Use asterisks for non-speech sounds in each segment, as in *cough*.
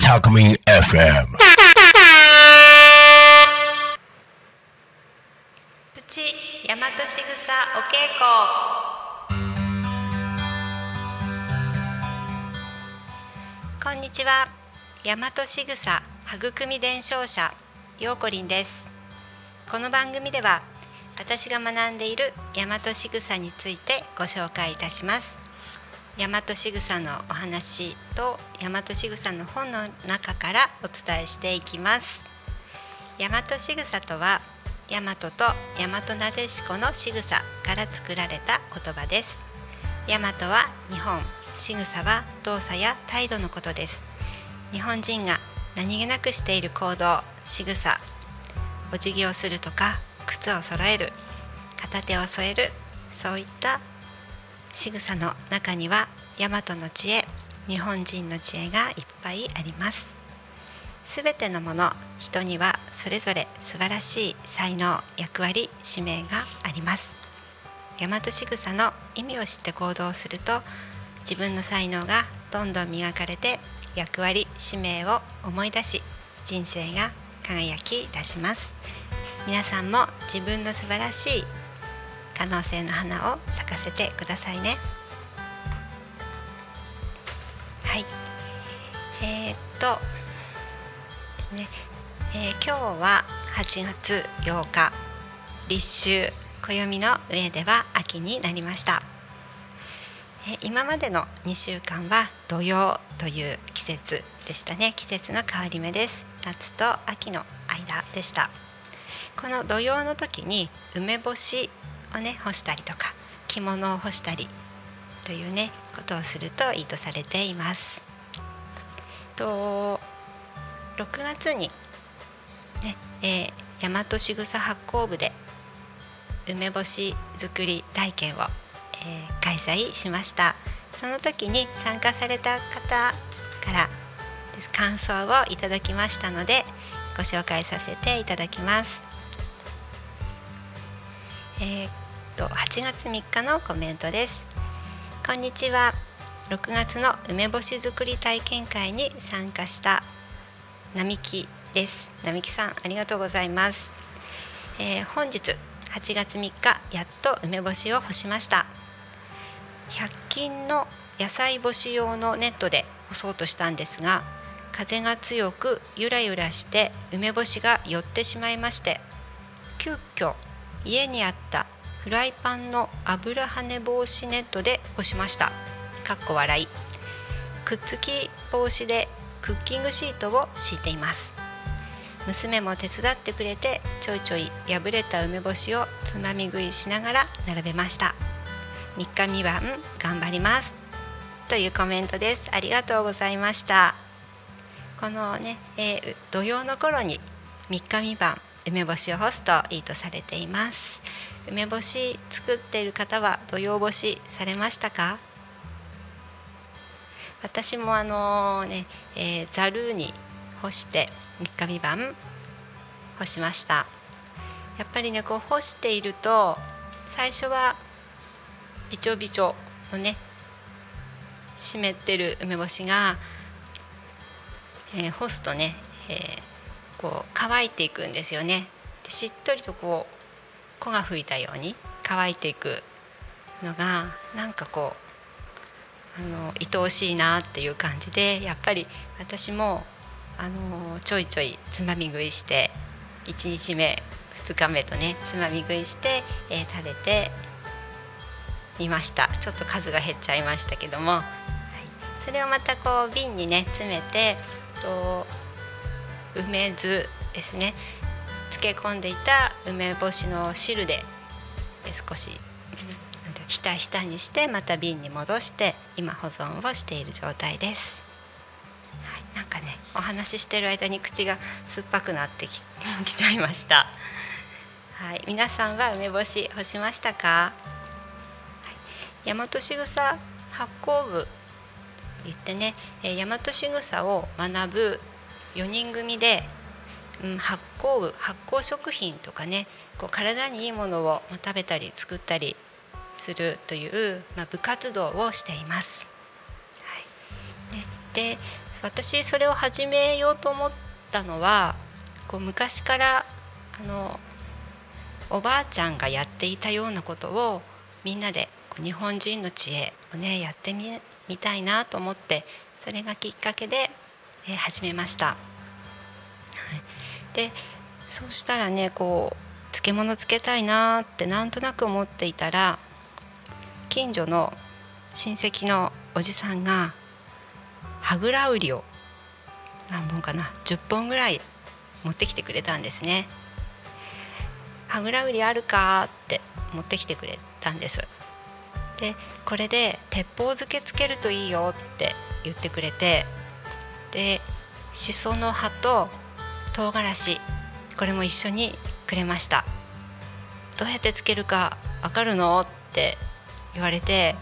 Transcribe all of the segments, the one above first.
タクミン FM プチ大和しぐさお稽古こんにちは大和しぐさ育み伝承者ようこりんですこの番組では私が学んでいる大和しぐさについてご紹介いたします。大和しぐさのお話と大和しぐさの本の中からお伝えしていきます。大和しぐさとは大和と大和なでしこの仕草から作られた言葉です。大和は日本仕草は動作や態度のことです。日本人が何気なくしている行動仕草お辞儀をするとか靴を揃える片手を添えるそういった仕草の中には大和の知恵日本人の知恵がいっぱいあります。すべてのもの人にはそれぞれ素晴らしい才能役割使命があります。大和仕草の意味を知って行動すると自分の才能がどんどん磨かれて役割使命を思い出し人生が輝き出します。皆さんも自分の素晴らしい可能性の花を咲かせてくださいね。はい。えー、っとね、えー、今日は8月8日立秋暦の上では秋になりました。え今までの2週間は土曜という季節でしたね。季節の変わり目です。夏と秋の間でした。この土曜の時に梅干しをね干したりとか着物を干したりというねことをするといいとされています。と6月にね、えー、大和しぐさ発酵部で梅干し作り体験を、えー、開催しました。その時に参加された方から感想をいただきましたのでご紹介させていただきます。えー、っと8月3日のコメントです。こんにちは。6月の梅干し作り体験会に参加した並木です。並木さんありがとうございます、えー、本日8月3日やっと梅干しを干しました。100均の野菜干し用のネットで干そうとしたんですが風が強くゆらゆらして梅干しが寄ってしまいまして急遽家にあったフライパンの油跳ね防止ネットで干しました。かっこ笑い。くっつき防止でクッキングシートを敷いています。娘も手伝ってくれてちょいちょい破れた梅干しをつまみ食いしながら並べました。3日3晩頑張ります。というコメントです。ありがとうございました。このね、えー、土曜の頃に3日3晩梅干しを干すといいとされています。梅干し作っている方は土曜干しされましたか？私もあのね、えー、ザルーに干して3日3晩干しました。やっぱりねこう干していると最初はびちょびちょのね湿ってる梅干しが、えー、干すとね、えーこう乾いていくんですよね。でしっとりとこう粉が吹いたように乾いていくのがなんかこうあの愛おしいなっていう感じでやっぱり私もあのちょいちょいつまみ食いして1日目2日目とねつまみ食いして、えー、食べてみました。ちょっと数が減っちゃいましたけども、はい、それをまたこう瓶にね詰めてと梅酢ですね。漬け込んでいた梅干しの汁で少しひたひたにしてまた瓶に戻して今保存をしている状態です、はい、なんかねお話ししてる間に口が酸っぱくなってき *laughs* ちゃいました。はい、皆さんは梅干し干しましたか、はい、大和しぐさ発酵部言ってね大和しぐさを学ぶ4人組で、うん、発酵発酵食品とかねこう体にいいものを食べたり作ったりするという、まあ、部活動をしています。はいね、で私それを始めようと思ったのはこう昔からあのおばあちゃんがやっていたようなことをみんなで日本人の知恵をねやってみみたいなと思ってそれがきっかけで、え始めました。はいでそうしたらねこう漬物つけたいなってなんとなく思っていたら近所の親戚のおじさんがはぐら売りを何本かな10本ぐらい持ってきてくれたんですね。はぐら売りあるかって持ってきてくれたんです。でこれで鉄砲漬けつけるといいよって言ってくれてでしその葉と唐辛子これも一緒にくれました。どうやってつけるかわかるの？って言われて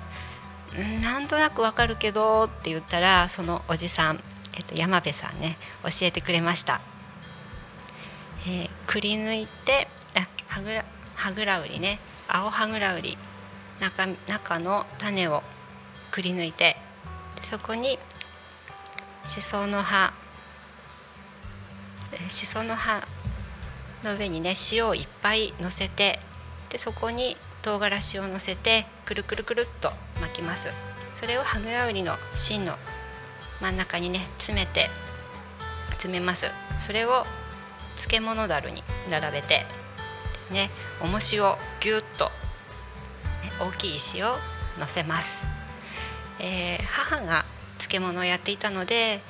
なんとなくわかるけどって言ったらそのおじさん、えっと、山部さんね教えてくれました、えーくり抜いてあはぐらはぐらうりね青はぐらうり中中の種をくり抜いてそこにしその葉。えーしその葉の上にね塩をいっぱいのせてでそこに唐辛子をのせてくるくるくるっと巻きます。それをはぐらうりの芯の真ん中にね詰めて詰めます。それを漬物だるに並べてですね。重しをぎゅっと、ね大きい石をのせます、えー母が漬物をやっていたので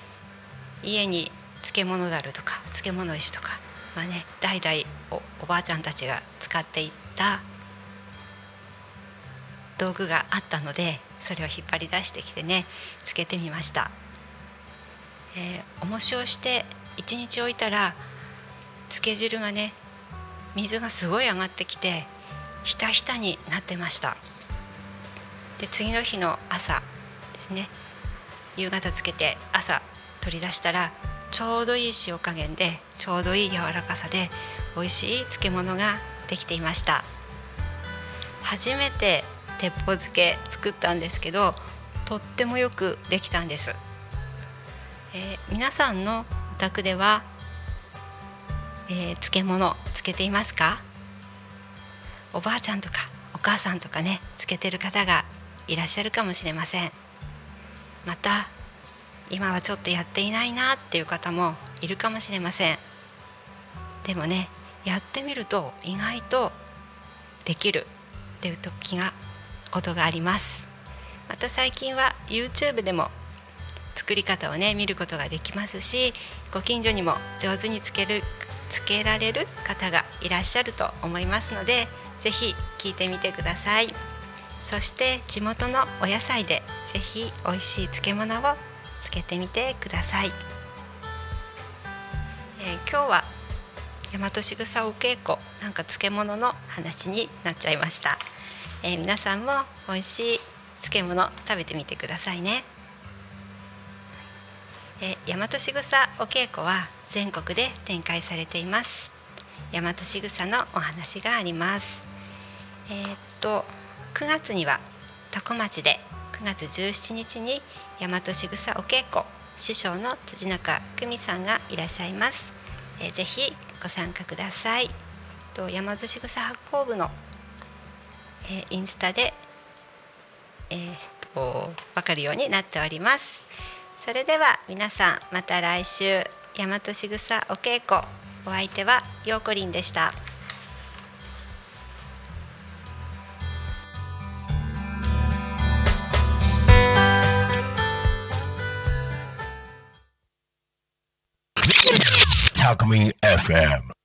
家に漬物だるとか漬物石とかはね代々おおばあちゃんたちが使っていた道具があったのでそれを引っ張り出してきてねつけてみました、えー、重しをして1日置いたら漬け汁がね水がすごい上がってきてひたひたになってました。で次の日の朝ですね。夕方つけて朝取り出したらちょうどいい塩加減でちょうどいい柔らかさで美味しい漬物ができていました。初めて鉄砲漬け作ったんですけどとってもよくできたんです、えー皆さんのお宅では、えー漬物漬けていますか？おばあちゃんとかお母さんとかね漬けてる方がいらっしゃるかもしれません。また今はちょっとやっていないなっていう方もいるかもしれません。でもねやってみると意外とできるっていう時がことがあります。また最近は YouTube でも作り方をね見ることができますしご近所にも上手につけるつけられる方がいらっしゃると思いますのでぜひ聞いてみてください。そして地元のお野菜でぜひ美味しい漬物をつけてみてください、えー今日は大和しぐさお稽古なんか漬物の話になっちゃいました、えー皆さんも美味しい漬物食べてみてくださいね。えー大和しぐさお稽古は全国で展開されています。大和しぐさのお話があります。えーっと9月には多古町で9月17日に大和しぐさお稽古師匠の辻中久美さんがいらっしゃいます、えーぜひご参加ください。と大和しぐさ発行部の、えーインスタでえーっとわかるようになっております。それでは皆さんまた来週大和しぐさお稽古お相手はようこりんでした。Talk Me FM.